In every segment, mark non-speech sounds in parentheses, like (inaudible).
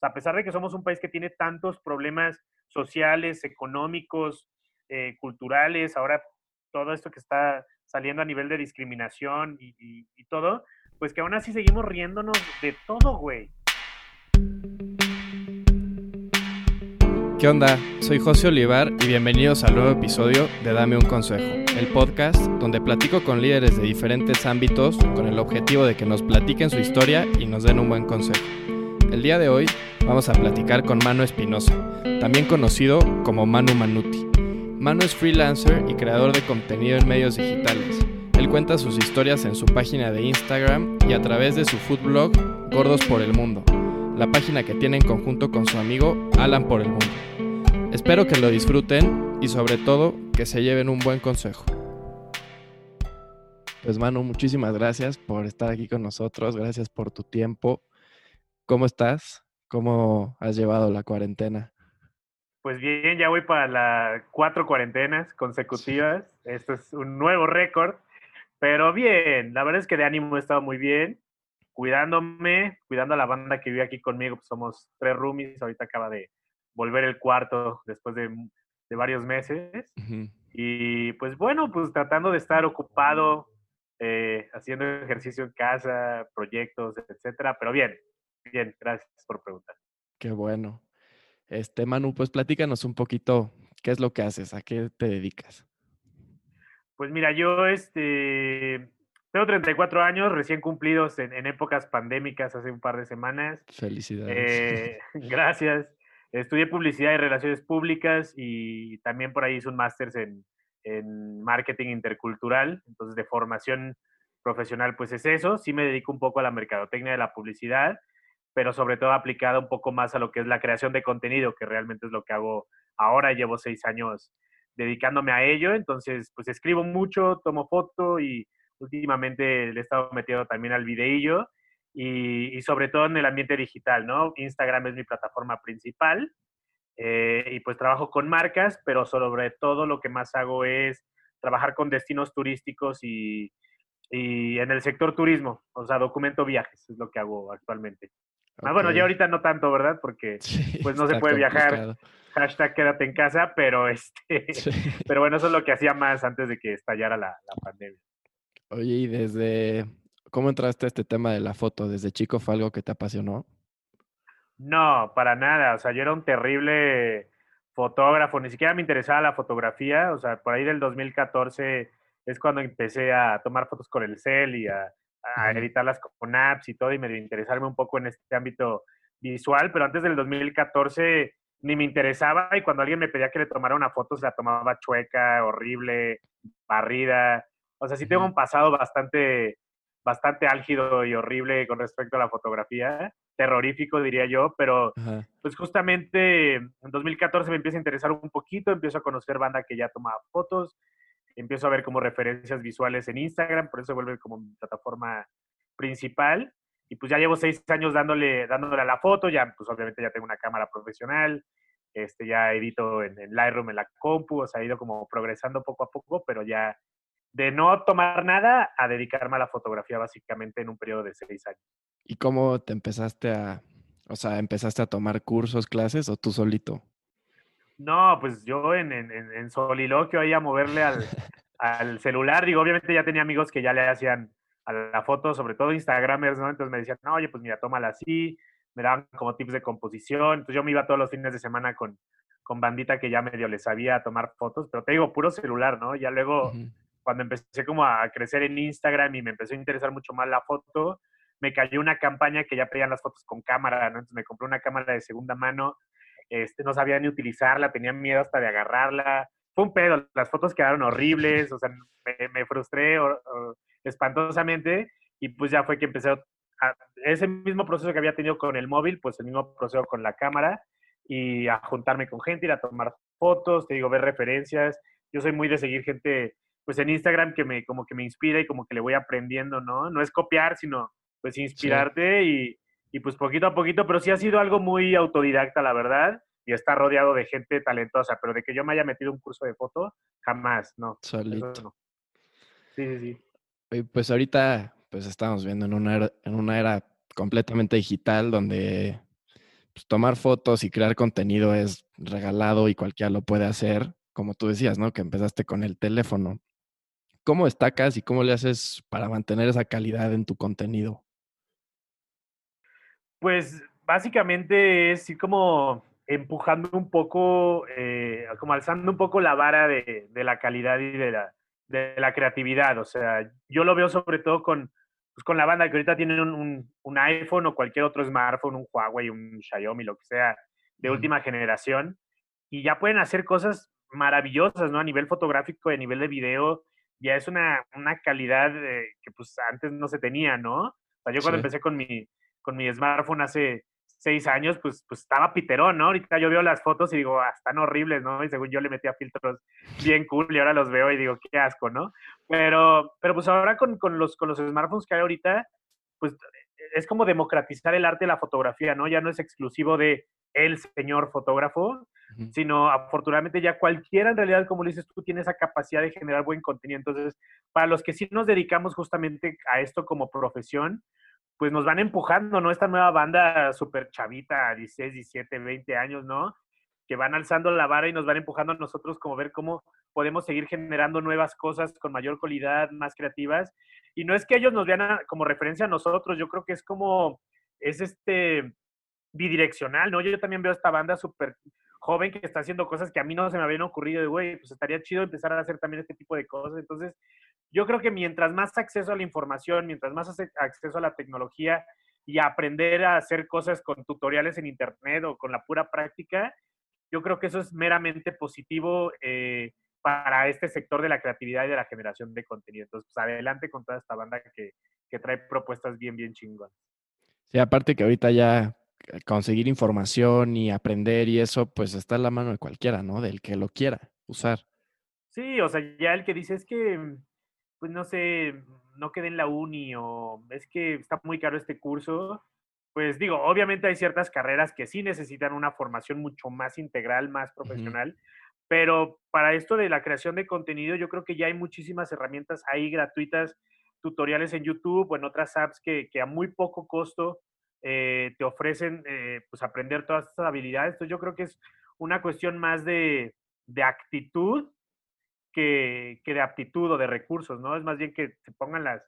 a pesar de que somos un país que tiene tantos problemas sociales, económicos, eh, culturales, ahora todo esto que está saliendo a nivel de discriminación y, y todo, pues que aún así seguimos riéndonos de todo, güey. ¿Qué onda? Soy José Olivar y bienvenidos al nuevo episodio de Dame un Consejo, el podcast donde platico con líderes de diferentes ámbitos con el objetivo de que nos platiquen su historia y nos den un buen consejo. El día de hoy vamos a platicar con Manu Espinosa, también conocido como Manu Manuti. Manu es freelancer y creador de contenido en medios digitales. Él cuenta sus historias en su página de Instagram y a través de su food blog Gordos por el Mundo, la página que tiene en conjunto con su amigo Alan por el Mundo. Espero que lo disfruten y sobre todo que se lleven un buen consejo. Pues Manu, muchísimas gracias por estar aquí con nosotros, gracias por tu tiempo. ¿Cómo estás? ¿Cómo has llevado la cuarentena? Pues bien, ya voy para las cuatro cuarentenas consecutivas. Esto es un nuevo récord, pero bien, la verdad es que de ánimo he estado muy bien, cuidándome, cuidando a la banda que vive aquí conmigo. Pues somos tres roomies, ahorita acaba de volver el cuarto después de, varios meses. Y pues bueno, pues tratando de estar ocupado, eh, haciendo ejercicio en casa, proyectos, etcétera. Pero bien, bien, gracias por preguntar. Qué bueno. Este, Manu, pues platícanos un poquito qué es lo que haces, a qué te dedicas. Pues mira, yo este, tengo 34 años, recién cumplidos en, épocas pandémicas hace un par de semanas. Felicidades. Eh, (laughs) (laughs) gracias. Estudié publicidad y relaciones públicas y también por ahí hice un máster en, marketing intercultural, entonces de formación profesional, pues es eso. Sí me dedico un poco a la mercadotecnia de la publicidad, pero sobre todo aplicada un poco más a lo que es la creación de contenido, que realmente es lo que hago ahora. Llevo seis años dedicándome a ello, entonces pues escribo mucho, tomo foto y últimamente le he estado metiendo también al videillo y, sobre todo en el ambiente digital, ¿no? Instagram es mi plataforma principal eh, y pues trabajo con marcas, pero sobre todo lo que más hago es trabajar con destinos turísticos y, y en el sector turismo, o sea, documento viajes, es lo que hago actualmente. Ah, bueno, ya ahorita no tanto, ¿verdad? Porque (laughs) pues no se puede viajar. Hashtag quédate en casa, pero este, (laughs) pero bueno, eso es lo que hacía más antes de que estallara la, la pandemia. Oye, y desde ¿Cómo entraste a este tema de la foto? ¿Desde chico fue algo que te apasionó? No, para nada. O sea, yo era un terrible fotógrafo, ni siquiera me interesaba la fotografía. O sea, por ahí del 2014 es cuando empecé a tomar fotos con el cel y a, editarlas con apps y todo, y me interesarme un poco en este ámbito visual. Pero antes del 2014 ni me interesaba, y cuando alguien me pedía que le tomara una foto, se la tomaba chueca, horrible, barrida. O sea, sí tengo un pasado bastante bastante álgido y horrible con respecto a la fotografía, terrorífico diría yo, pero pues justamente en 2014 me empieza a interesar un poquito, empiezo a conocer banda que ya tomaba fotos, empiezo a ver como referencias visuales en Instagram, por eso vuelve como mi plataforma principal. Y pues ya llevo seis años dándole, dándole a la foto, ya pues obviamente ya tengo una cámara profesional, este, ya edito en, en Lightroom, en la compu, o sea, ha ido como progresando poco a poco, pero ya de no tomar nada a dedicarme a la fotografía básicamente en un periodo de seis años. ¿Y cómo te empezaste a, o sea, empezaste a tomar cursos, clases o tú solito? No, pues yo en, en, en soliloquio ahí a moverle al, (laughs) al, celular. Digo, obviamente ya tenía amigos que ya le hacían a la foto, sobre todo Instagramers, ¿no? Entonces me decían, no, oye, pues mira, tómala así. Me daban como tips de composición. Entonces yo me iba todos los fines de semana con, con bandita que ya medio les sabía tomar fotos, pero te digo, puro celular, ¿no? Ya luego cuando empecé como a crecer en Instagram y me empezó a interesar mucho más la foto, me cayó una campaña que ya pedían las fotos con cámara, ¿no? Entonces me compré una cámara de segunda mano, este, no sabía ni utilizarla, tenía miedo hasta de agarrarla. Fue un pedo, las fotos quedaron horribles, o sea, me, frustré espantosamente y pues ya fue que empecé a, ese mismo proceso que había tenido con el móvil, pues el mismo proceso con la cámara y a juntarme con gente, ir a tomar fotos, te digo, ver referencias. Yo soy muy de seguir gente pues en Instagram que me, como que me inspira y como que le voy aprendiendo, ¿no? No es copiar, sino pues inspirarte y, y, pues poquito a poquito, pero sí ha sido algo muy autodidacta, la verdad, y está rodeado de gente talentosa, pero de que yo me haya metido un curso de foto, jamás, no. Solito. Sí, sí, sí. Pues ahorita, pues estamos viendo en una era, en una era completamente digital donde pues, tomar fotos y crear contenido es regalado y cualquiera lo puede hacer, como tú decías, ¿no? Que empezaste con el teléfono. ¿Cómo destacas y cómo le haces para mantener esa calidad en tu contenido? Pues básicamente es ir como empujando un poco, eh, como alzando un poco la vara de, la calidad y de la, de la, creatividad. O sea, yo lo veo sobre todo con, pues con la banda que ahorita tienen un, un, iPhone o cualquier otro smartphone, un Huawei, un Xiaomi, lo que sea, de última generación, y ya pueden hacer cosas maravillosas, ¿no? A nivel fotográfico, a nivel de video, ya es una, una calidad eh, que pues antes no se tenía, ¿no? O sea, yo cuando empecé con mi, con mi smartphone hace seis años, pues, pues estaba piterón, ¿no? Ahorita yo veo las fotos y digo, ah, están horribles, ¿no? Y según yo le metía filtros bien cool y ahora los veo y digo, qué asco, ¿no? Pero, pero pues ahora con, con, los, con los smartphones que hay ahorita, pues es como democratizar el arte de la fotografía, ¿no? Ya no es exclusivo de el señor fotógrafo, sino afortunadamente ya cualquiera en realidad, como dices tú, tiene esa capacidad de generar buen contenido. Entonces, para los que sí nos dedicamos justamente a esto como profesión, pues nos van empujando, ¿no? Esta nueva banda súper chavita, 16, 17, 20 años, ¿no? Que van alzando la vara y nos van empujando a nosotros como ver cómo podemos seguir generando nuevas cosas con mayor calidad, más creativas. Y no es que ellos nos vean como referencia a nosotros, yo creo que es como, es este bidireccional, ¿no? Yo también veo esta banda súper joven que está haciendo cosas que a mí no se me habían ocurrido, de, güey, pues estaría chido empezar a hacer también este tipo de cosas. Entonces, yo creo que mientras más acceso a la información, mientras más acceso a la tecnología y aprender a hacer cosas con tutoriales en Internet o con la pura práctica, yo creo que eso es meramente positivo eh, para este sector de la creatividad y de la generación de contenido. Entonces, pues adelante con toda esta banda que, que trae propuestas bien, bien chingonas. Sí, aparte que ahorita ya eh, conseguir información y aprender y eso, pues está en la mano de cualquiera, ¿no? Del que lo quiera usar. Sí, o sea, ya el que dice es que pues no sé, no quede en la uni o es que está muy caro este curso, pues digo, obviamente hay ciertas carreras que sí necesitan una formación mucho más integral, más profesional, pero para esto de la creación de contenido, yo creo que ya hay muchísimas herramientas ahí gratuitas, tutoriales en YouTube o en otras apps que, a muy poco costo eh, te ofrecen eh, pues aprender todas estas habilidades. Entonces yo creo que es una cuestión más de, de actitud que, de aptitud o de recursos, ¿no? Es más bien que se pongan las,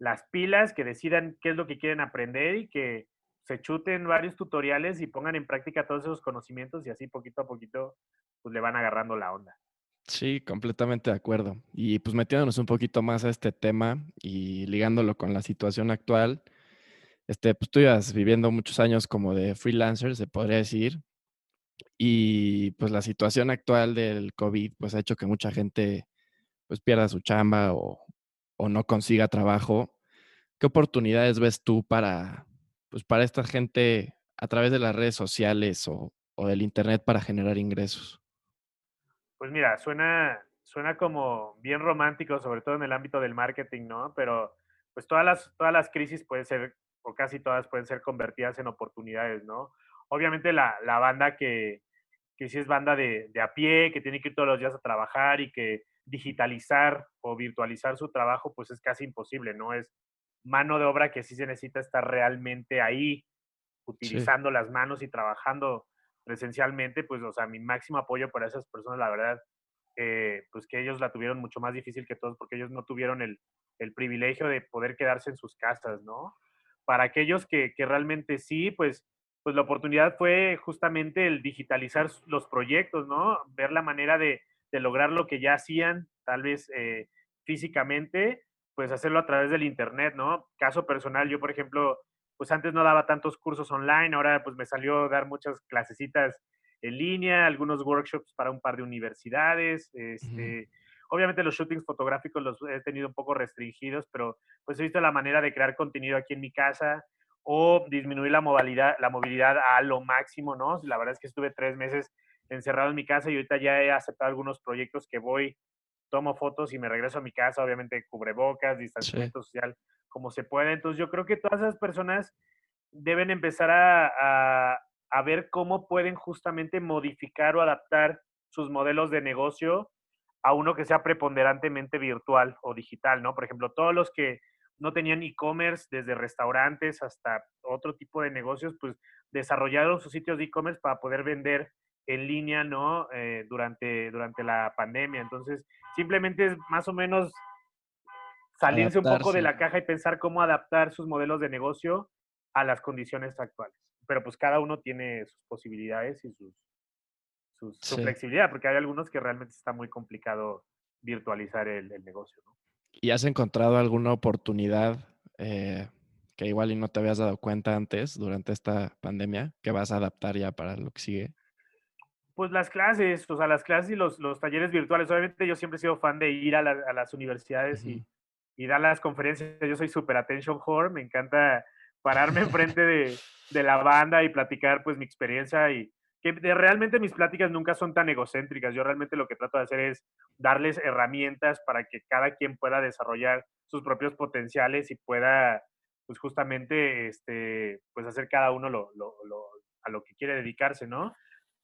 las pilas, que decidan qué es lo que quieren aprender y que se chuten varios tutoriales y pongan en práctica todos esos conocimientos y así poquito a poquito pues le van agarrando la onda. Sí, completamente de acuerdo. Y pues metiéndonos un poquito más a este tema y ligándolo con la situación actual, este, pues tú ibas viviendo muchos años como de freelancer, se podría decir, y pues la situación actual del COVID pues ha hecho que mucha gente pues pierda su chamba o, no consiga trabajo. ¿Qué oportunidades ves tú para, pues para esta gente a través de las redes sociales o, del internet para generar ingresos? Pues mira, suena, suena como bien romántico, sobre todo en el ámbito del marketing, ¿no? Pero pues todas las, todas las crisis pueden ser, o casi todas pueden ser convertidas en oportunidades, ¿no? obviamente la, banda que, que sí es banda de, a pie, que tiene que ir todos los días a trabajar y que digitalizar o virtualizar su trabajo, pues es casi imposible, ¿no? Es mano de obra que sí se necesita estar realmente ahí, utilizando las manos y trabajando presencialmente, pues, o sea, mi máximo apoyo para esas personas, la verdad, eh, pues que ellos la tuvieron mucho más difícil que todos porque ellos no tuvieron el, el privilegio de poder quedarse en sus casas, ¿no? Para aquellos que, que realmente sí, pues pues la oportunidad fue justamente el digitalizar los proyectos, ¿no? Ver la manera de, lograr lo que ya hacían, tal vez eh, físicamente, pues hacerlo a través del Internet, ¿no? Caso personal, yo, por ejemplo, pues antes no daba tantos cursos online, ahora pues me salió dar muchas clasecitas en línea, algunos workshops para un par de universidades, este, Obviamente los shootings fotográficos los he tenido un poco restringidos, pero pues he visto la manera de crear contenido aquí en mi casa, o disminuir la movilidad, la movilidad a lo máximo, ¿no? La verdad es que estuve tres meses encerrado en mi casa y ahorita ya he aceptado algunos proyectos que voy, tomo fotos y me regreso a mi casa, obviamente cubrebocas, distanciamiento social, como se puede. Entonces yo creo que todas esas personas deben empezar a, a ver cómo pueden justamente modificar o adaptar sus modelos de negocio a uno que sea preponderantemente virtual o digital, ¿no? Por ejemplo, todos los que no tenían e-commerce, desde restaurantes hasta otro tipo de negocios, pues desarrollaron sus sitios de e-commerce para poder vender en línea, ¿no? Eh, durante, durante la pandemia. Entonces, simplemente es más o menos salirse un poco de la caja y pensar cómo adaptar sus modelos de negocio a las condiciones actuales. Pero pues cada uno tiene sus posibilidades y sus, su flexibilidad, porque hay algunos que realmente está muy complicado virtualizar el, negocio. ¿no? ¿Y has encontrado alguna oportunidad eh, que igual y no te habías dado cuenta antes durante esta pandemia que vas a adaptar ya para lo que sigue? Pues las clases, o sea, las clases y los, los talleres virtuales. Obviamente yo siempre he sido fan de ir a, las universidades y, y, dar las conferencias. Yo soy super attention whore, me encanta pararme (laughs) enfrente de, de la banda y platicar pues mi experiencia y, que realmente mis pláticas nunca son tan egocéntricas. Yo realmente lo que trato de hacer es darles herramientas para que cada quien pueda desarrollar sus propios potenciales y pueda, pues justamente, este, pues hacer cada uno lo, a lo que quiere dedicarse, ¿no?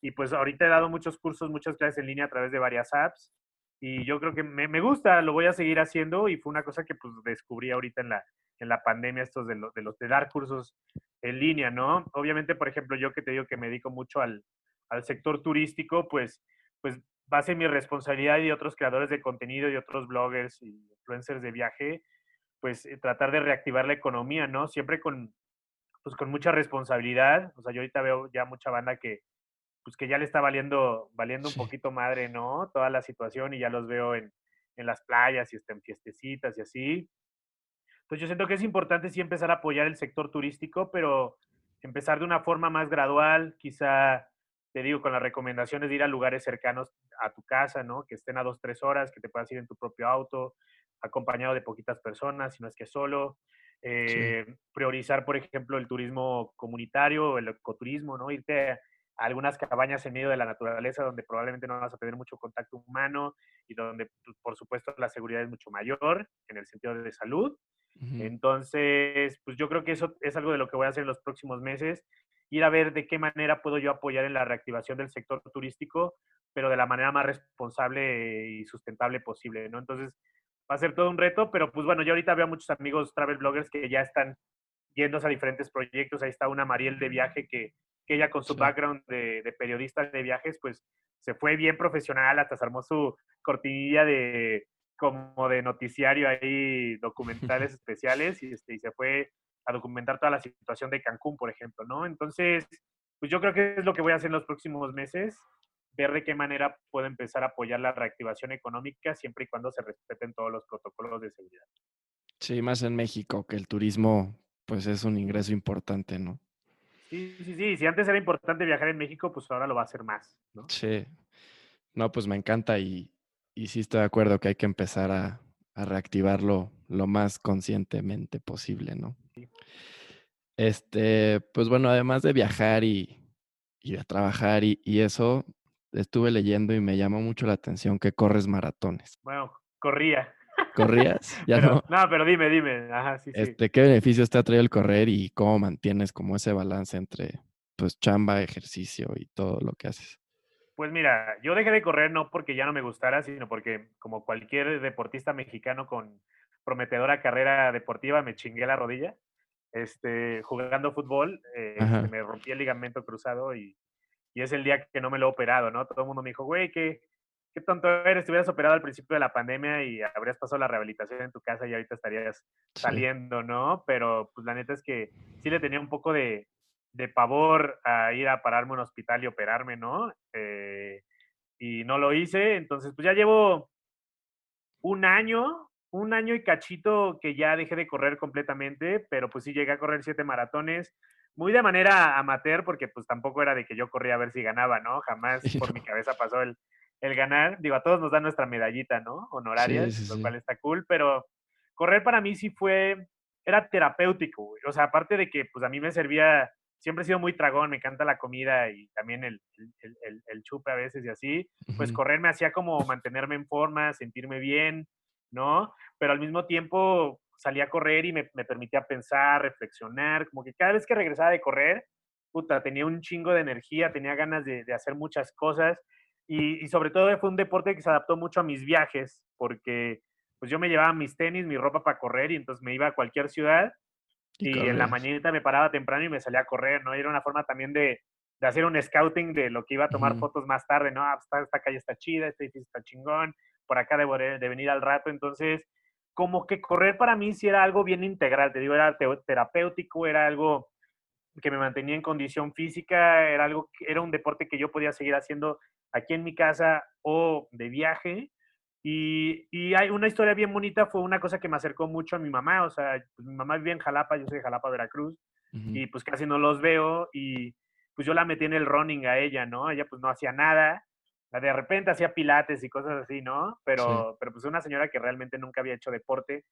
Y pues ahorita he dado muchos cursos, muchas clases en línea a través de varias apps y yo creo que me, me gusta, lo voy a seguir haciendo y fue una cosa que pues descubrí ahorita en la, en la pandemia, estos de, de los de dar cursos en línea, ¿no? Obviamente, por ejemplo, yo que te digo que me dedico mucho al, al sector turístico, pues, pues va a ser mi responsabilidad y de otros creadores de contenido y otros bloggers y influencers de viaje, pues eh, tratar de reactivar la economía, ¿no? Siempre con, pues, con mucha responsabilidad. O sea, yo ahorita veo ya mucha banda que, pues que ya le está valiendo, valiendo un poquito madre, ¿no? Toda la situación y ya los veo en, en las playas y en fiestecitas y así. Entonces yo siento que es importante sí empezar a apoyar el sector turístico, pero empezar de una forma más gradual, quizá, te digo, con las recomendaciones de ir a lugares cercanos a tu casa, ¿no? Que estén a dos, tres horas, que te puedas ir en tu propio auto, acompañado de poquitas personas, si no es que solo. Eh, priorizar, por ejemplo, el turismo comunitario, el ecoturismo, ¿no? Irte a algunas cabañas en medio de la naturaleza donde probablemente no vas a tener mucho contacto humano y donde, pues, por supuesto, la seguridad es mucho mayor en el sentido de salud. Entonces, pues yo creo que eso es algo de lo que voy a hacer en los próximos meses, ir a ver de qué manera puedo yo apoyar en la reactivación del sector turístico, pero de la manera más responsable y sustentable posible, ¿no? Entonces, va a ser todo un reto, pero pues bueno, yo ahorita veo a muchos amigos travel bloggers que ya están yéndose a diferentes proyectos. Ahí está una Mariel de viaje que, que ella con su background de, de, periodista de viajes, pues se fue bien profesional, hasta se armó su cortinilla de, como de noticiario ahí, documentales (laughs) especiales, y, este, y se fue a documentar toda la situación de Cancún, por ejemplo, ¿no? Entonces, pues yo creo que es lo que voy a hacer en los próximos meses, ver de qué manera puedo empezar a apoyar la reactivación económica siempre y cuando se respeten todos los protocolos de seguridad. Sí, más en México, que el turismo, pues es un ingreso importante, ¿no? Sí, sí, sí. Si antes era importante viajar en México, pues ahora lo va a ser más, ¿no? Sí. No, pues me encanta y, y sí estoy de acuerdo que hay que empezar a, reactivarlo lo más conscientemente posible, ¿no? Este, pues bueno, además de viajar y, y de trabajar y, eso, estuve leyendo y me llamó mucho la atención que corres maratones. Bueno, corría. (laughs) ¿Corrías? Ya no. No, pero dime, dime. Ajá, sí, este, ¿Qué beneficios te ha traído el correr y cómo mantienes como ese balance entre pues chamba, ejercicio y todo lo que haces? Pues mira, yo dejé de correr no porque ya no me gustara, sino porque como cualquier deportista mexicano con prometedora carrera deportiva, me chingué la rodilla. Este, jugando fútbol, eh, me rompí el ligamento cruzado y, y, es el día que no me lo he operado, ¿no? Todo el mundo me dijo, güey, qué, qué tonto eres, te hubieras operado al principio de la pandemia y habrías pasado la rehabilitación en tu casa y ahorita estarías saliendo, ¿no? Pero pues la neta es que sí le tenía un poco de, de pavor a ir a pararme a un hospital y operarme, ¿no? Eh, y no lo hice, entonces pues ya llevo un año, un año y cachito que ya dejé de correr completamente, pero pues sí llegué a correr siete maratones, muy de manera amateur, porque pues tampoco era de que yo corría a ver si ganaba, ¿no? (laughs) Jamás por mi cabeza pasó el, el, ganar. Digo, a todos nos dan nuestra medallita, ¿no? Honoraria, lo cual está cool, pero correr para mí sí fue, era terapéutico, O sea, aparte de que pues a mí me servía siempre he sido muy tragón, me encanta la comida y también el, el, el, chupe a veces y así, pues correr me hacía como mantenerme en forma, sentirme bien, ¿no? Pero al mismo tiempo salía a correr y me, me, permitía pensar, reflexionar, como que cada vez que regresaba de correr, puta, tenía un chingo de energía, tenía ganas de, de hacer muchas cosas y, y, sobre todo fue un deporte que se adaptó mucho a mis viajes, porque pues yo me llevaba mis tenis, mi ropa para correr y entonces me iba a cualquier ciudad Y, en la mañanita me paraba temprano y me salía a correr, ¿no? Y era una forma también de, de hacer un scouting de lo que iba a tomar fotos más tarde, ¿no? Ah, pues, esta, calle está chida, este edificio está chingón, por acá debo de, venir al rato. Entonces, como que correr para mí sí era algo bien integral, te digo, era terapéutico, era algo que me mantenía en condición física, era algo, era un deporte que yo podía seguir haciendo aquí en mi casa o de viaje. Y, y, hay una historia bien bonita, fue una cosa que me acercó mucho a mi mamá, o sea, pues, mi mamá vive en Jalapa, yo soy de Jalapa, Veracruz, y pues casi no los veo, y pues yo la metí en el running a ella, ¿no? Ella pues no hacía nada, de repente hacía pilates y cosas así, ¿no? Pero, pero pues una señora que realmente nunca había hecho deporte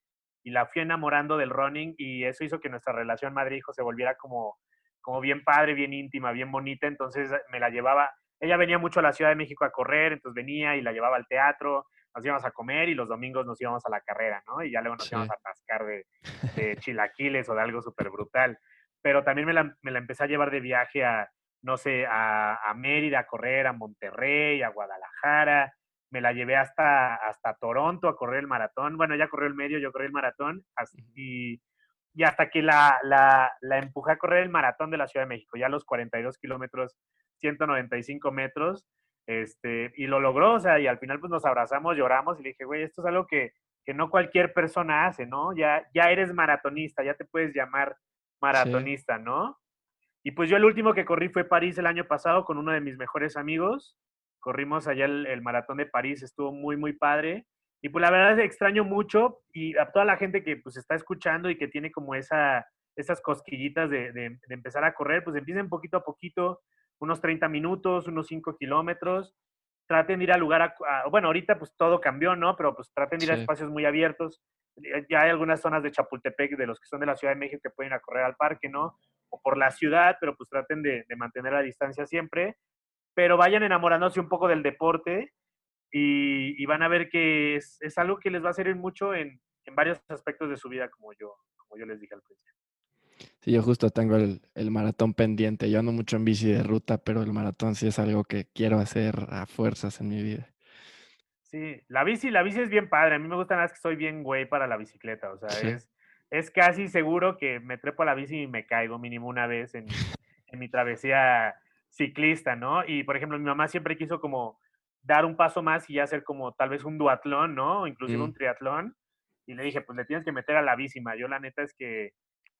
y la fui enamorando del running y eso hijo que nuestra relación madre-hijo se volviera como, como bien padre, bien íntima, bien bonita, entonces me la llevaba, ella venía mucho a la Ciudad de México a correr, entonces venía y la llevaba al teatro, nos íbamos a comer y los domingos nos íbamos a la carrera, ¿no? Y ya luego nos íbamos a atascar de, de (laughs) chilaquiles o de algo súper brutal. Pero también me la, me la empecé a llevar de viaje a, no sé, a, Mérida a correr, a Monterrey, a Guadalajara, me la llevé hasta, hasta Toronto a correr el maratón. Bueno, ella corrió el medio, yo corrí el maratón. y, y hasta que la, la, la, empujé a correr el maratón de la Ciudad de México, ya a los 42 kilómetros, 195 metros, este, y lo logró, o sea, y al final pues nos abrazamos, lloramos y le dije, güey, esto es algo que, que no cualquier persona hace, ¿no? Ya, ya eres maratonista, ya te puedes llamar maratonista, ¿no? Y pues yo el último que corrí fue París el año pasado con uno de mis mejores amigos. Corrimos allá el, maratón de París, estuvo muy, muy padre. Y pues la verdad es que extraño mucho y a toda la gente que pues está escuchando y que tiene como esa, esas cosquillitas de, de, empezar a correr, pues empiecen poquito a poquito, unos 30 minutos, unos 5 kilómetros. Traten de ir al lugar, a, bueno, ahorita pues todo cambió, ¿no? Pero pues traten de ir a espacios muy abiertos. Ya hay algunas zonas de Chapultepec, de los que son de la Ciudad de México, que pueden ir a correr al parque, ¿no? o por la ciudad, pero pues traten de, mantener la distancia siempre, pero vayan enamorándose un poco del deporte y, van a ver que es, algo que les va a servir mucho en, varios aspectos de su vida, como yo, como yo les dije al principio. Sí, yo justo tengo el, maratón pendiente. Yo ando mucho en bici de ruta, pero el maratón sí es algo que quiero hacer a fuerzas en mi vida. Sí, la bici, la bici es bien padre. A mí me gusta más que soy bien güey para la bicicleta. O sea, es, es casi seguro que me trepo a la bici y me caigo mínimo una vez en, mi travesía ciclista, ¿no? Y por ejemplo, mi mamá siempre quiso como dar un paso más y hacer como tal vez un duatlón, ¿no? Inclusive un mm. triatlón. Y le dije, pues le tienes que meter a la bici, ma. Yo la neta es que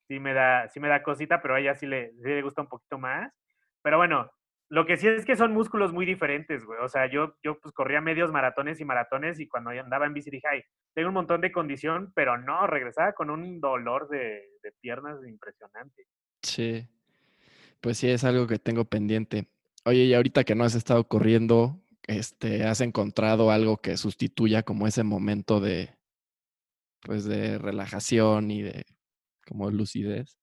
sí me da, sí me da cosita, pero a ella sí le, le gusta un poquito más. Pero bueno, lo que sí es que son músculos muy diferentes, güey. O sea, yo, yo pues corría medios maratones y maratones y cuando andaba en bici dije, ay, tengo un montón de condición, pero no, regresaba con un dolor de, piernas impresionante. Sí, pues sí, es algo que tengo pendiente. Oye, y ahorita que no has estado corriendo, este, ¿has encontrado algo que sustituya como ese momento de, pues, de relajación y de como lucidez?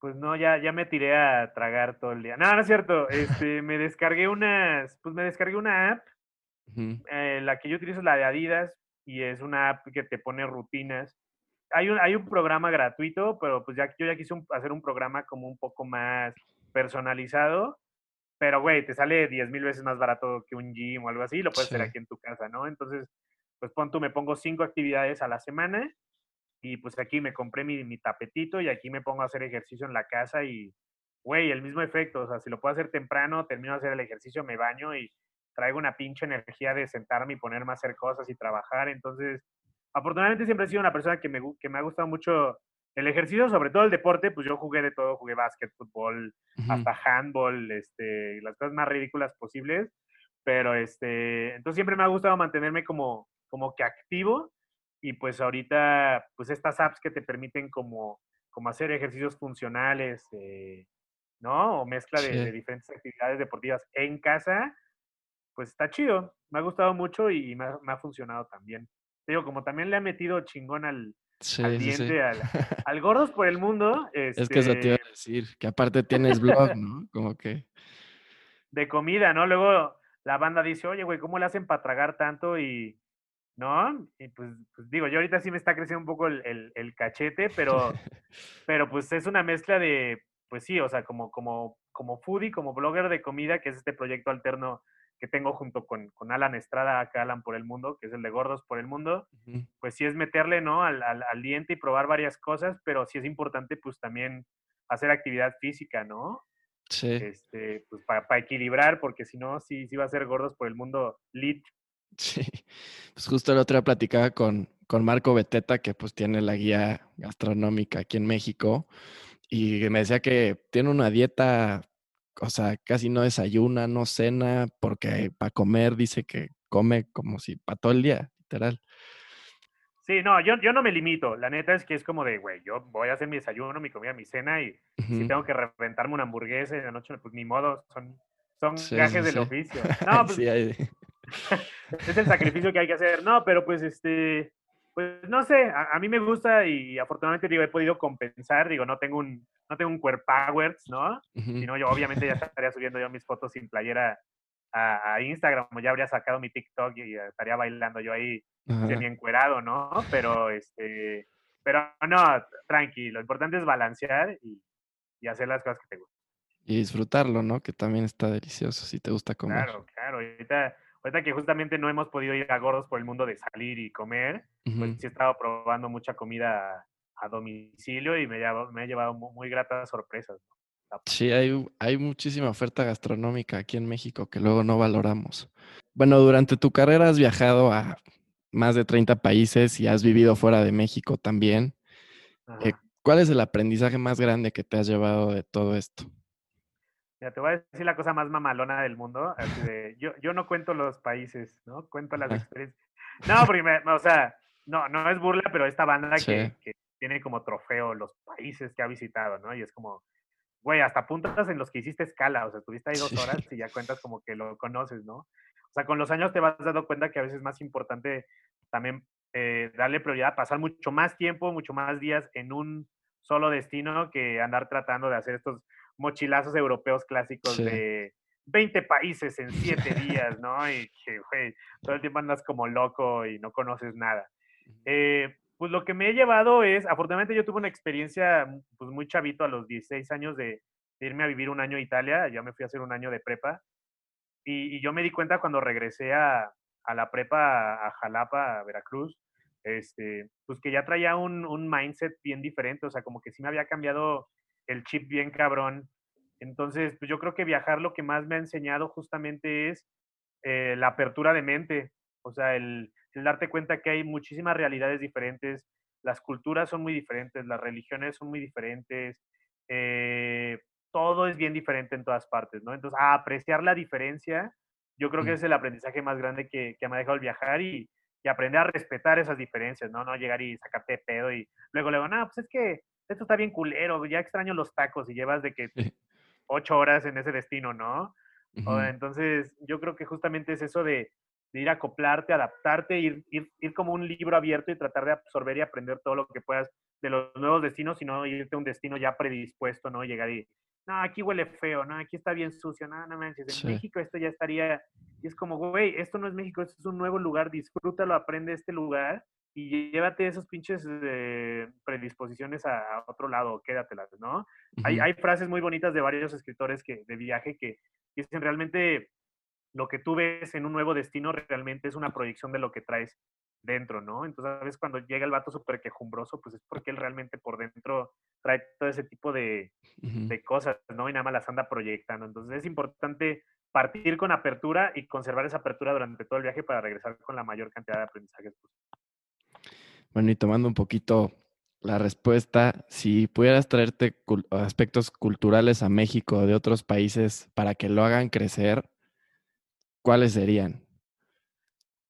Pues no, ya, ya me tiré a tragar todo el día. No, no es cierto. Este, me descargué unas, pues me descargué una app. Eh, la que yo utilizo es la de Adidas y es una app que te pone rutinas. Hay un, hay un programa gratuito, pero pues ya yo ya quise hacer un programa como un poco más personalizado. Pero, güey, te sale 10 mil veces más barato que un gym o algo así. Lo puedes hacer aquí en tu casa, ¿no? Entonces, pues pon tú, me pongo cinco actividades a la semana y pues aquí me compré mi, tapetito y aquí me pongo a hacer ejercicio en la casa y, güey, el mismo efecto, o sea, si lo puedo hacer temprano, termino de hacer el ejercicio, me baño y traigo una pinche energía de sentarme y ponerme a hacer cosas y trabajar, entonces, afortunadamente siempre he sido una persona que me, que me ha gustado mucho el ejercicio, sobre todo el deporte, pues yo jugué de todo, jugué básquet, fútbol, hasta handball, este, las cosas más ridículas posibles, pero este, entonces siempre me ha gustado mantenerme como, como que activo y pues ahorita, pues estas apps que te permiten como, como hacer ejercicios funcionales, eh, ¿no? O mezcla de, diferentes actividades deportivas en casa, pues está chido. Me ha gustado mucho y me ha, funcionado también. Te digo, como también le ha metido chingón al, diente, (laughs) al, Gordos por el Mundo. es que eso te iba a este decir, que aparte tienes blog, ¿no? Como que... De comida, ¿no? Luego la banda dice, oye, güey, ¿cómo le hacen para tragar tanto? Y ¿no? Y pues, pues, digo, yo ahorita sí me está creciendo un poco el, el, cachete, pero, (laughs) pero pues es una mezcla de, pues sí, o sea, como, como, como foodie, como blogger de comida, que es este proyecto alterno que tengo junto con, con Alan Estrada, acá Alan por el Mundo, que es el de Gordos por el Mundo, pues sí es meterle, ¿no? Al, al, diente y probar varias cosas, pero sí es importante pues también hacer actividad física, ¿no? Sí. Este, pues para, para equilibrar, porque si no, sí, sí va a ser Gordos por el Mundo lit. Sí, pues justo el otro día platicaba con, con Marco Beteta, que pues tiene la guía gastronómica aquí en México, y me decía que tiene una dieta o sea, casi no desayuna, no cena, porque para comer dice que come como si para todo el día, literal. Sí, no, yo, yo no me limito. La neta es que es como de, güey, yo voy a hacer mi desayuno, mi comida, mi cena y si tengo que reventarme una hamburguesa en la noche, pues ni modo, son, son gajes del oficio. (laughs) No, pues, (laughs) es el sacrificio que hay que hacer. No, pero pues este, pues no sé, a, mí me gusta y afortunadamente digo, he podido compensar, digo, no tengo un, no tengo un powers, ¿no? Si no, yo obviamente ya estaría subiendo yo mis fotos sin playera a, Instagram, o ya habría sacado mi TikTok y estaría bailando yo ahí semi encuerado, ¿no? Pero este, pero no, tranqui, lo importante es balancear y, y, hacer las cosas que te gustan. Y disfrutarlo, ¿no? Que también está delicioso si te gusta comer. Claro, claro. Ahorita, ahorita que justamente no hemos podido ir a gordos por el mundo de salir y comer, pues sí he estado probando mucha comida a domicilio y me, me ha llevado muy, gratas sorpresas. Sí, hay, hay muchísima oferta gastronómica aquí en México que luego no valoramos. Bueno, durante tu carrera has viajado a más de 30 países y has vivido fuera de México también. Eh, ¿Cuál es el aprendizaje más grande que te has llevado de todo esto? Mira, te voy a decir la cosa más mamalona del mundo. yo, yo no cuento los países, ¿no? Cuento las experiencias. No, porque, o sea, no, no es burla, pero esta banda que, tiene como trofeo los países que ha visitado, ¿no? Y es como, güey, hasta puntas en los que hiciste escala, o sea, estuviste ahí dos horas y ya cuentas como que lo conoces, ¿no? O sea, con los años te vas dando cuenta que a veces es más importante también eh, darle prioridad, pasar mucho más tiempo, mucho más días en un solo destino que andar tratando de hacer estos mochilazos europeos clásicos de 20 países en 7 días, ¿no? Y que, güey, todo el tiempo andas como loco y no conoces nada. Eh, pues lo que me he llevado es, afortunadamente yo tuve una experiencia pues muy chavito a los 16 años de, irme a vivir un año a Italia, ya me fui a hacer un año de prepa, y, yo me di cuenta cuando regresé a, la prepa a Jalapa, a Veracruz, este, pues que ya traía un, un, mindset bien diferente, o sea, como que sí me había cambiado el chip bien cabrón. Entonces, pues yo creo que viajar lo que más me ha enseñado justamente es eh, la apertura de mente, o sea, el, el darte cuenta que hay muchísimas realidades diferentes, las culturas son muy diferentes, las religiones son muy diferentes, eh, todo es bien diferente en todas partes, ¿no? Entonces, a apreciar la diferencia, yo creo que es el aprendizaje más grande que, que me ha dejado el viajar y, y, aprender a respetar esas diferencias, ¿no? No llegar y sacarte pedo y luego luego, no, pues es que esto está bien culero, ya extraño los tacos y llevas de que ocho horas en ese destino, ¿no? entonces, yo creo que justamente es eso de, de ir a acoplarte, adaptarte, ir, ir, ir, como un libro abierto y tratar de absorber y aprender todo lo que puedas de los nuevos destinos, sino irte a un destino ya predispuesto, ¿no? Llegar y, no, aquí huele feo, no, aquí está bien sucio, no, no manches, en México esto ya estaría, y es como, güey, esto no es México, esto es un nuevo lugar, disfrútalo, aprende este lugar y llévate esos pinches eh, predisposiciones a, otro lado, quédatelas, ¿no? hay, hay frases muy bonitas de varios escritores que, de viaje que dicen realmente lo que tú ves en un nuevo destino realmente es una proyección de lo que traes dentro, ¿no? Entonces, a veces cuando llega el vato súper quejumbroso, pues es porque él realmente por dentro trae todo ese tipo de, cosas, ¿no? Y nada más las anda proyectando. Entonces, es importante partir con apertura y conservar esa apertura durante todo el viaje para regresar con la mayor cantidad de aprendizajes Bueno, y tomando un poquito la respuesta, si pudieras traerte aspectos culturales a México de otros países para que lo hagan crecer, ¿cuáles serían?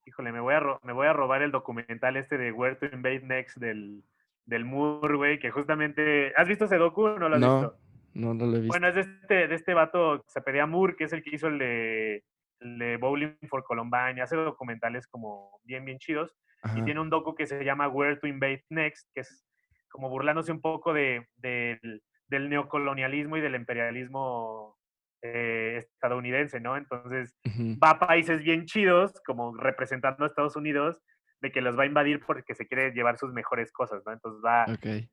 Híjole, me voy a, me voy a robar el documental este de Where to Invade Next del, del Moore, güey, que justamente... ¿Has visto ese docu o no lo has visto? No, no lo he visto. Bueno, es de este, de este vato que se pedía Moore, que es el que hizo el de, el Bowling for Columbine, hace documentales como bien, bien chidos. Y tiene un docu que se llama Where to Invade Next, que es como burlándose un poco de, del, del neocolonialismo y del imperialismo eh, estadounidense, ¿no? Entonces va a países bien chidos, como representando a Estados Unidos, de que los va a invadir porque se quiere llevar sus mejores cosas, ¿no? Entonces va,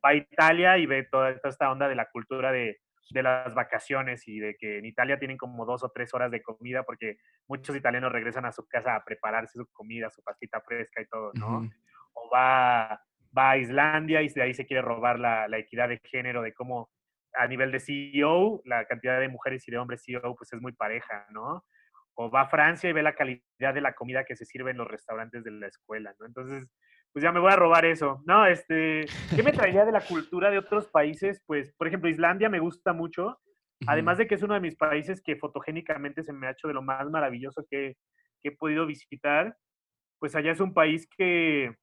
a Italia y ve toda, esta onda de la cultura de de las vacaciones y de que en Italia tienen como dos o tres horas de comida porque muchos italianos regresan a su casa a prepararse su comida, su pastita fresca y todo, ¿no? O va, va a Islandia y de ahí se quiere robar la, la, equidad de género, de cómo a nivel de CEO, la cantidad de mujeres y de hombres CEO pues es muy pareja, ¿no? O va a Francia y ve la calidad de la comida que se sirve en los restaurantes de la escuela, ¿no? Entonces, pues ya me voy a robar eso. No, este, ¿qué me traería de la cultura de otros países? Pues, por ejemplo, Islandia me gusta mucho, además de que es uno de mis países que fotogénicamente se me ha hecho de lo más maravilloso que, he podido visitar, pues allá es un país que,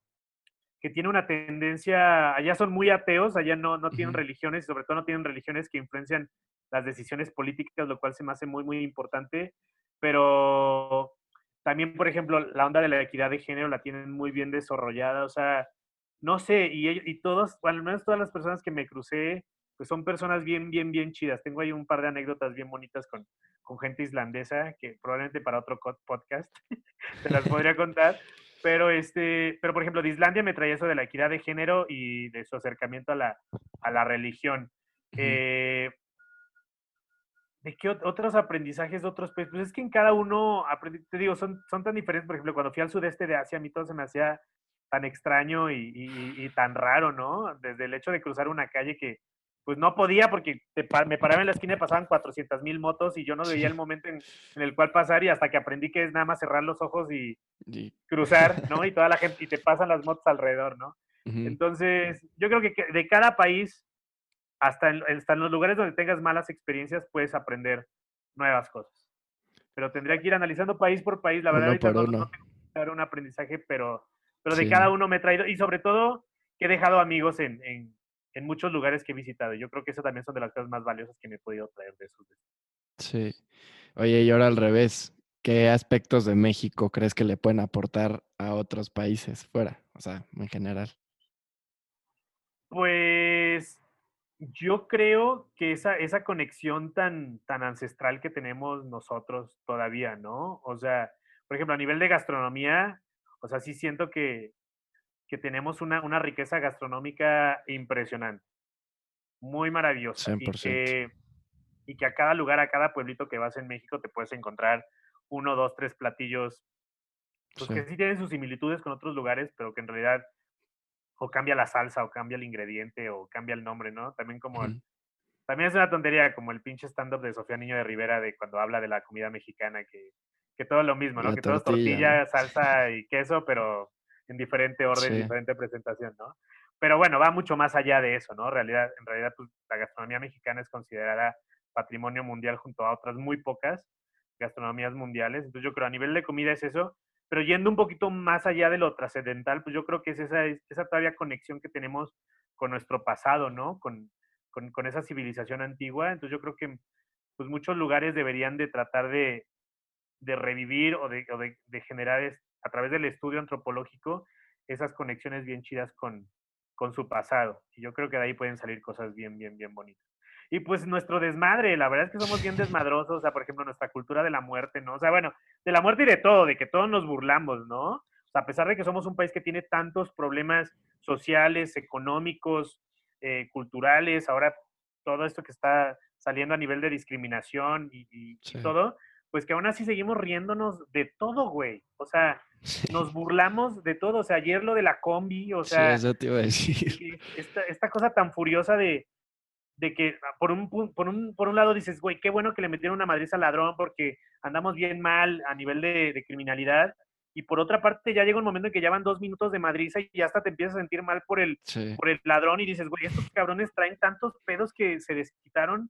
que tiene una tendencia, allá son muy ateos, allá no, no tienen religiones y sobre todo no tienen religiones que influencian las decisiones políticas, lo cual se me hace muy, muy importante, pero también, por ejemplo, la onda de la equidad de género la tienen muy bien desarrollada, o sea, no sé, y, y todos, al menos todas las personas que me crucé, pues son personas bien, bien, bien chidas. Tengo ahí un par de anécdotas bien bonitas con, con gente islandesa, que probablemente para otro podcast (laughs) te las podría contar. Pero, este, pero, por ejemplo, de Islandia me traía eso de la equidad de género y de su acercamiento a la, a la religión. eh, ¿De qué otros aprendizajes de otros países? Pues es que en cada uno, te digo, son, son tan diferentes. Por ejemplo, cuando fui al sudeste de Asia, a mí todo se me hacía tan extraño y, tan raro, ¿no? Desde el hecho de cruzar una calle que, pues no podía porque me paraba en la esquina y pasaban 400 mil motos y yo no veía el momento en, el cual pasar y hasta que aprendí que es nada más cerrar los ojos y, cruzar, (laughs) ¿no? Y toda la gente, y te pasan las motos alrededor, ¿no? Entonces, yo creo que de cada país hasta en, los lugares donde tengas malas experiencias puedes aprender nuevas cosas. Pero tendría que ir analizando país por país. La verdad, ahorita no, no, tengo un aprendizaje, pero, pero de cada uno me he traído. Y sobre todo, que he dejado amigos en, en, en, muchos lugares que he visitado. Yo creo que eso también son de las cosas más valiosas que me he podido traer de esos. Sí. Oye, y ahora al revés. ¿Qué aspectos de México crees que le pueden aportar a otros países fuera? O sea, en general. Pues yo creo que esa, esa conexión tan, tan ancestral que tenemos nosotros todavía, ¿no? O sea, por ejemplo, a nivel de gastronomía, o sea, sí siento que, que tenemos una, una riqueza gastronómica impresionante, muy maravillosa. Y que, y que a cada lugar, a cada pueblito que vas en México, te puedes encontrar uno, dos, tres platillos, pues que sí tienen sus similitudes con otros lugares, pero que en realidad o cambia la salsa, o cambia el ingrediente, o cambia el nombre, ¿no? También como... también es una tontería, como el pinche stand-up de Sofía Niño de Rivera, de cuando habla de la comida mexicana, que, que todo es lo mismo, ¿no? que todo es tortilla, salsa y queso, pero en diferente orden, diferente presentación, ¿no? Pero bueno, va mucho más allá de eso, ¿no? En realidad, en realidad pues, la gastronomía mexicana es considerada patrimonio mundial junto a otras muy pocas gastronomías mundiales. Entonces yo creo a nivel de comida es eso. Pero yendo un poquito más allá de lo trascendental, pues yo creo que es esa, esa todavía conexión que tenemos con nuestro pasado, ¿no? Con, con, con, esa civilización antigua. Entonces yo creo que pues muchos lugares deberían de tratar de, de revivir o, de, o de, de, generar a través del estudio antropológico esas conexiones bien chidas con, con su pasado. Y yo creo que de ahí pueden salir cosas bien, bien, bien bonitas. Y pues nuestro desmadre, la verdad es que somos bien desmadrosos, o sea, por ejemplo, nuestra cultura de la muerte, ¿no? O sea, bueno, de la muerte y de todo, de que todos nos burlamos, ¿no? O sea, a pesar de que somos un país que tiene tantos problemas sociales, económicos, eh, culturales, ahora todo esto que está saliendo a nivel de discriminación y, todo, pues que aún así seguimos riéndonos de todo, güey. O sea, nos burlamos de todo. O sea, ayer lo de la combi, o sea, sí, eso te iba a decir. Esta, esta cosa tan furiosa de, de que ah, por un, por un, por un lado dices, güey, qué bueno que le metieron una madriza al ladrón porque andamos bien mal a nivel de, criminalidad. Y por otra parte, ya llega un momento en que ya van dos minutos de madriza y ya hasta te empiezas a sentir mal por el, por el ladrón y dices, güey, estos cabrones traen tantos pedos que se desquitaron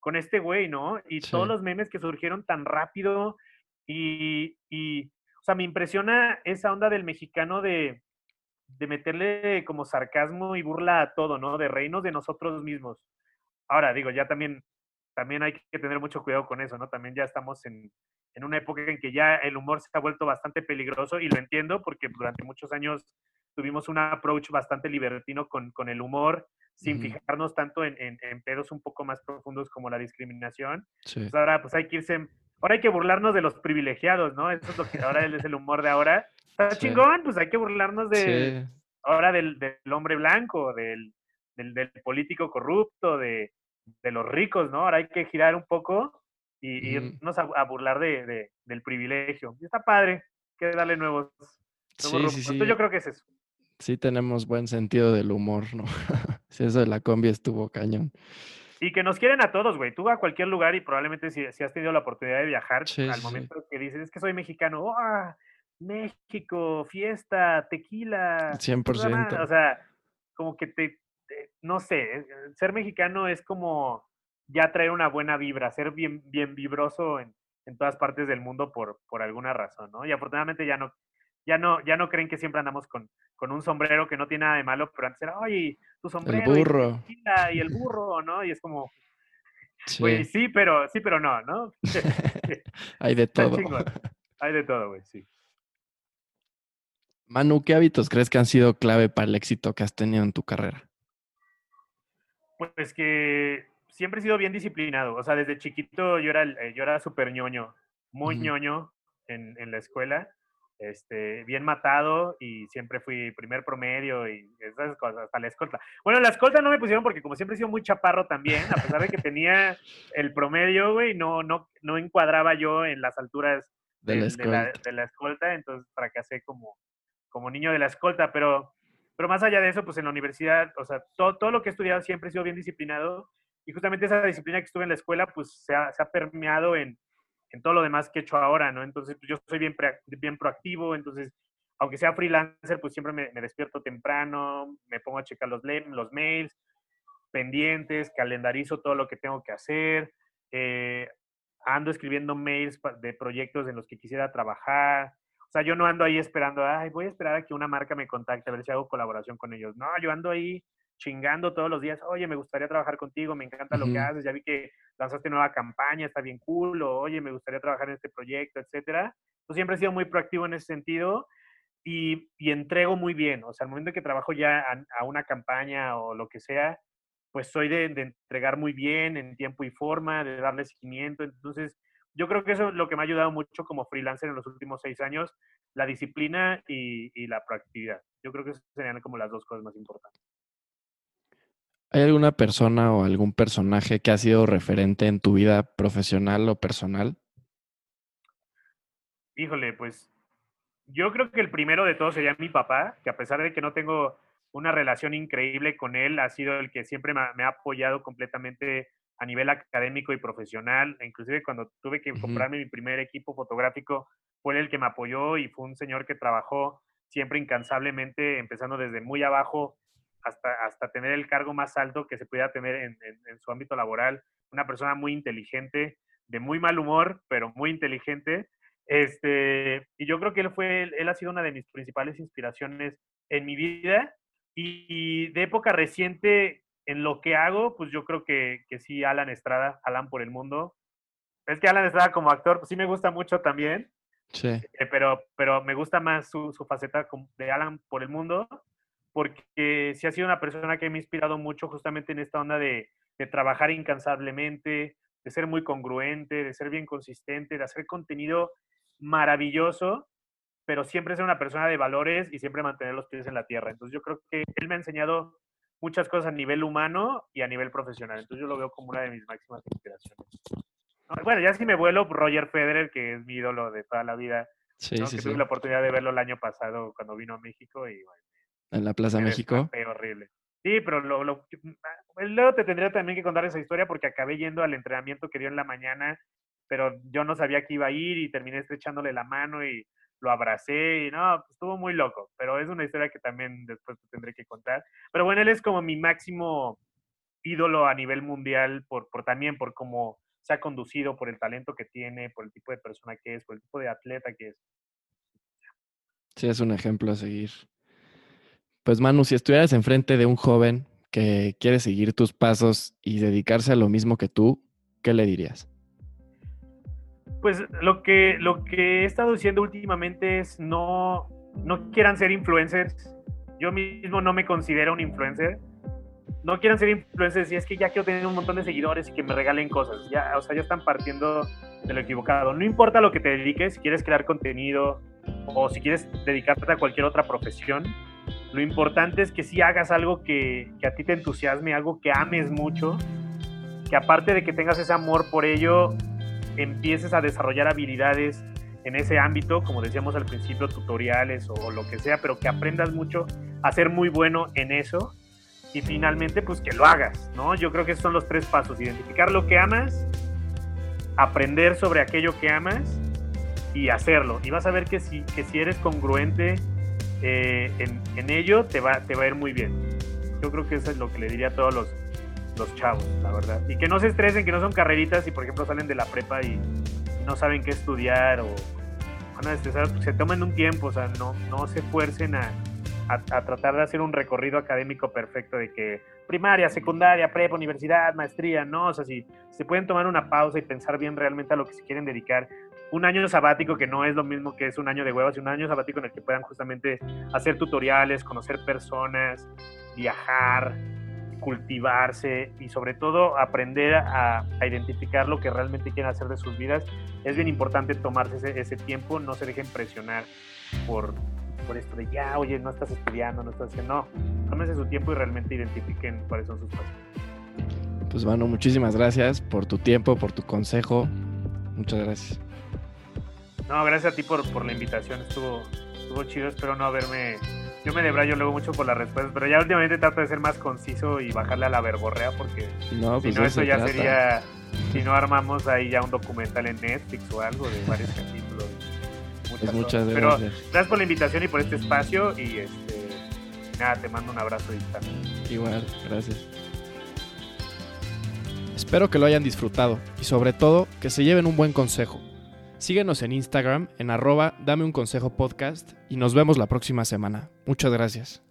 con este güey, ¿no? Y todos los memes que surgieron tan rápido y, y, o sea, me impresiona esa onda del mexicano de, de meterle como sarcasmo y burla a todo, ¿no? De reinos de nosotros mismos. Ahora, digo, ya también, también hay que tener mucho cuidado con eso, ¿no? También ya estamos en, en una época en que ya el humor se ha vuelto bastante peligroso y lo entiendo porque durante muchos años tuvimos un approach bastante libertino con, con el humor, sin fijarnos tanto en, en, pedos un poco más profundos como la discriminación. Pues ahora pues hay que irse, ahora hay que burlarnos de los privilegiados, ¿no? Eso es lo que ahora es el humor de ahora. Está chingón, pues hay que burlarnos de ahora del, del, hombre blanco, del, del, del político corrupto, de, de los ricos, ¿no? Ahora hay que girar un poco y, irnos a, burlar de, del privilegio. Y está padre, que darle nuevos, nuevos sí, sí, sí. yo creo que es eso. Sí tenemos buen sentido del humor, ¿no? (laughs) si eso de la combi estuvo cañón. Y que nos quieren a todos, güey. Tú vas a cualquier lugar y probablemente si, has tenido la oportunidad de viajar, al momento que dices, es que soy mexicano, ¡oh! México, fiesta, tequila. 100%. O sea, como que te, no sé, eh, ser mexicano es como ya traer una buena vibra, ser bien, bien vibroso en, en todas partes del mundo por, por alguna razón, ¿no? Y afortunadamente ya no, ya no, ya no creen que siempre andamos con, con un sombrero que no tiene nada de malo, pero antes era, oye, tu sombrero. El burro. Y, el (laughs) burro, ¿no? Y es como, sí. sí, pero, sí, pero no, ¿no? (laughs) (laughs) Hay de todo. Hay de todo, güey, sí. Manu, ¿qué hábitos crees que han sido clave para el éxito que has tenido en tu carrera? Pues que siempre he sido bien disciplinado. O sea, desde chiquito yo era, eh, yo era súper ñoño, muy ñoño en, en, la escuela. Este, bien matado y siempre fui primer promedio y esas cosas, hasta la escolta. Bueno, la escolta no me pusieron porque como siempre he sido muy chaparro también, a pesar de que tenía el promedio, güey, no, no, no encuadraba yo en las alturas de, la, escolta. De la, escolta, entonces fracasé como, como niño de la escolta, pero, pero más allá de eso, pues en la universidad, o sea, todo, todo lo que he estudiado siempre he sido bien disciplinado y justamente esa disciplina que estuve en la escuela, pues se ha, se ha permeado en, en, todo lo demás que he hecho ahora, ¿no? Entonces, pues, yo soy bien, bien proactivo, entonces, aunque sea freelancer, pues siempre me, despierto temprano, me pongo a checar los, los mails, pendientes, calendarizo todo lo que tengo que hacer, eh, ando escribiendo mails de proyectos en los que quisiera trabajar, o sea, yo no ando ahí esperando, ay, voy a esperar a que una marca me contacte a ver si hago colaboración con ellos. No, yo ando ahí chingando todos los días, oye, me gustaría trabajar contigo, me encanta lo que haces, ya vi que lanzaste nueva campaña, está bien cool, o oye, me gustaría trabajar en este proyecto, etcétera. Yo siempre he sido muy proactivo en ese sentido y, y entrego muy bien. O sea, al momento en que trabajo ya a, una campaña o lo que sea, pues soy de, de entregar muy bien en tiempo y forma, de darle seguimiento. Entonces, yo creo que eso es lo que me ha ayudado mucho como freelancer en los últimos seis años, la disciplina y, la proactividad. Yo creo que esas serían como las dos cosas más importantes. ¿Hay alguna persona o algún personaje que ha sido referente en tu vida profesional o personal? Híjole, pues yo creo que el primero de todos sería mi papá, que a pesar de que no tengo una relación increíble con él, ha sido el que siempre me ha apoyado completamente a nivel académico y profesional. Inclusive cuando tuve que comprarme mi primer equipo fotográfico, fue el que me apoyó y fue un señor que trabajó siempre incansablemente, empezando desde muy abajo hasta, hasta tener el cargo más alto que se pudiera tener en, su ámbito laboral. Una persona muy inteligente, de muy mal humor, pero muy inteligente. Este, y yo creo que él fue, él ha sido una de mis principales inspiraciones en mi vida. Y de época reciente, en lo que hago, pues yo creo que, que sí, Alan Estrada, Alan por el mundo. Es que Alan Estrada como actor, pues sí me gusta mucho también. Sí. Eh, pero, pero me gusta más su, su, faceta de Alan por el mundo, porque sí ha sido una persona que me ha inspirado mucho justamente en esta onda de, de trabajar incansablemente, de ser muy congruente, de ser bien consistente, de hacer contenido maravilloso, pero siempre ser una persona de valores y siempre mantener los pies en la tierra. Entonces yo creo que él me ha enseñado muchas cosas a nivel humano y a nivel profesional. Entonces yo lo veo como una de mis máximas inspiraciones. Bueno, ya si me vuelo, Roger Federer, que es mi ídolo de toda la vida. Sí, sí, que tuve la oportunidad de verlo el año pasado cuando vino a México y bueno, en la Plaza México. horrible. Sí, pero lo, lo, luego te tendría también que contar esa historia porque acabé yendo al entrenamiento que dio en la mañana, pero yo no sabía que iba a ir y terminé estrechándole la mano y lo abracé y no, pues, estuvo muy loco, pero es una historia que también después te tendré que contar. Pero bueno, él es como mi máximo ídolo a nivel mundial por, por también por cómo se ha conducido, por el talento que tiene, por el tipo de persona que es, por el tipo de atleta que es. Sí, es un ejemplo a seguir. Pues Manu, si estuvieras enfrente de un joven que quiere seguir tus pasos y dedicarse a lo mismo que tú, ¿qué le dirías? Pues lo que, lo que he estado diciendo últimamente es no, no quieran ser influencers. Yo mismo no me considero un influencer. No quieran ser influencers y es que ya quiero tener un montón de seguidores y que me regalen cosas. Ya, o sea, ya están partiendo de lo equivocado. No importa lo que te dediques, si quieres crear contenido o si quieres dedicarte a cualquier otra profesión, lo importante es que si hagas algo que, que a ti te entusiasme, algo que ames mucho que aparte de que tengas ese amor por ello, empieces a desarrollar habilidades en ese ámbito, como decíamos al principio, tutoriales o, lo que sea, pero que aprendas mucho a ser muy bueno en eso y finalmente pues que lo hagas, ¿no? Yo creo que esos son los tres pasos, identificar lo que amas, aprender sobre aquello que amas y hacerlo. Y vas a ver que si, que si eres congruente eh, en, ello, te va, te va a ir muy bien. Yo creo que eso es lo que le diría a todos los, los chavos, la verdad. Y que no se estresen, que no son carreritas y por ejemplo salen de la prepa y no saben qué estudiar o van a estresar, pues, se tomen un tiempo, o sea, no, no se esfuercen a, a, tratar de hacer un recorrido académico perfecto de que primaria, secundaria, prepa, universidad, maestría, no, o sea, si se pueden tomar una pausa y pensar bien realmente a lo que se quieren dedicar, un año sabático que no es lo mismo que es un año de huevos, sino un año sabático en el que puedan justamente hacer tutoriales, conocer personas, viajar, cultivarse y sobre todo aprender a, identificar lo que realmente quieren hacer de sus vidas. Es bien importante tomarse ese, ese tiempo, no se dejen presionar por, por esto de ya, oye, no estás estudiando, no estás haciendo. No, tómense su tiempo y realmente identifiquen cuáles son sus pasos. Pues bueno, muchísimas gracias por tu tiempo, por tu consejo. Muchas gracias. No, gracias a ti por, por la invitación. Estuvo, estuvo chido. Espero no haberme. Yo me debrayo luego mucho por las respuestas, pero ya últimamente trato de ser más conciso y bajarle a la verborrea porque no, si pues no, eso ya sería. Si no armamos ahí ya un documental en Netflix o algo de varios capítulos. Pues muchas gracias. Pero gracias por la invitación y por este espacio y este nada, te mando un abrazo y Igual, gracias. Espero que lo hayan disfrutado y sobre todo que se lleven un buen consejo. Síguenos en Instagram en arroba dame un consejo podcast y nos vemos la próxima semana. Muchas gracias.